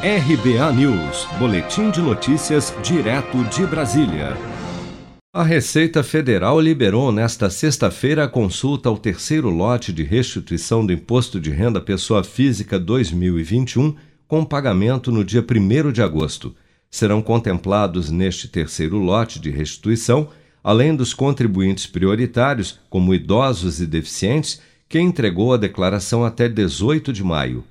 RBA News, Boletim de Notícias, direto de Brasília. A Receita Federal liberou nesta sexta-feira a consulta ao terceiro lote de restituição do Imposto de Renda Pessoa Física 2021, com pagamento no dia 1 de agosto. Serão contemplados neste terceiro lote de restituição, além dos contribuintes prioritários, como idosos e deficientes, quem entregou a declaração até 18 de maio.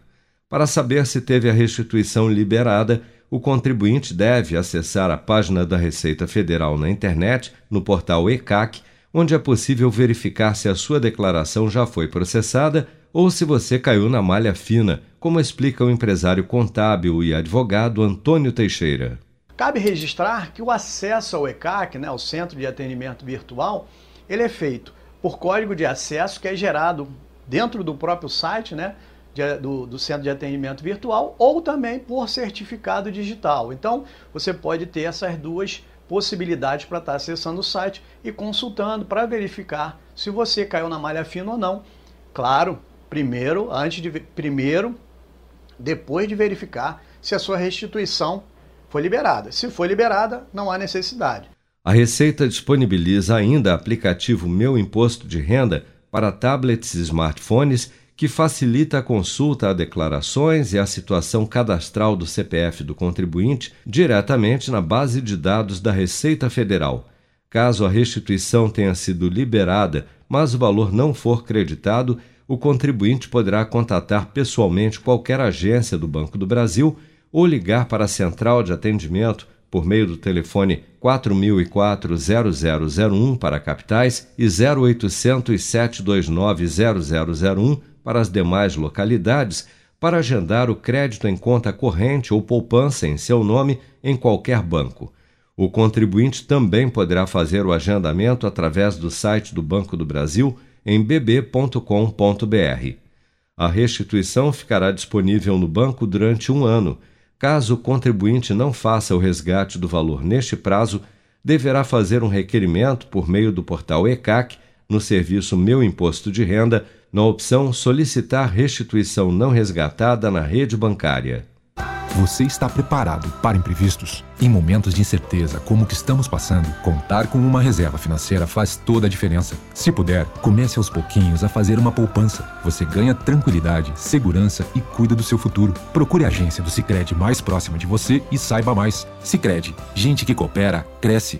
Para saber se teve a restituição liberada, o contribuinte deve acessar a página da Receita Federal na internet, no portal ECAC, onde é possível verificar se a sua declaração já foi processada ou se você caiu na malha fina, como explica o empresário contábil e advogado Antônio Teixeira. Cabe registrar que o acesso ao ECAC, né, o Centro de Atendimento Virtual, ele é feito por código de acesso que é gerado dentro do próprio site, né, de, do, do, centro de atendimento virtual ou também por certificado digital. Então, você pode ter essas duas possibilidades para estar acessando o site e consultando para verificar se você caiu na malha fina ou não. Claro, primeiro, antes de primeiro, depois de verificar se a sua restituição foi liberada. Se foi liberada, não há necessidade. A Receita disponibiliza ainda aplicativo Meu Imposto de Renda para tablets e smartphones que facilita a consulta a declarações e a situação cadastral do CPF do contribuinte diretamente na base de dados da Receita Federal. Caso a restituição tenha sido liberada, mas o valor não for creditado, o contribuinte poderá contatar pessoalmente qualquer agência do Banco do Brasil ou ligar para a central de atendimento por meio do telefone 4004-0001 para capitais e 0800 729 0001 para as demais localidades para agendar o crédito em conta corrente ou poupança em seu nome em qualquer banco. O contribuinte também poderá fazer o agendamento através do site do Banco do Brasil em bb.com.br. A restituição ficará disponível no banco durante um ano. Caso o contribuinte não faça o resgate do valor neste prazo, deverá fazer um requerimento por meio do portal ECAC no serviço Meu Imposto de Renda na opção Solicitar restituição não resgatada na rede bancária. Você está preparado para imprevistos? Em momentos de incerteza como o que estamos passando, contar com uma reserva financeira faz toda a diferença. Se puder, comece aos pouquinhos a fazer uma poupança. Você ganha tranquilidade, segurança e cuida do seu futuro. Procure a agência do Sicredi mais próxima de você e saiba mais. Sicredi, gente que coopera cresce.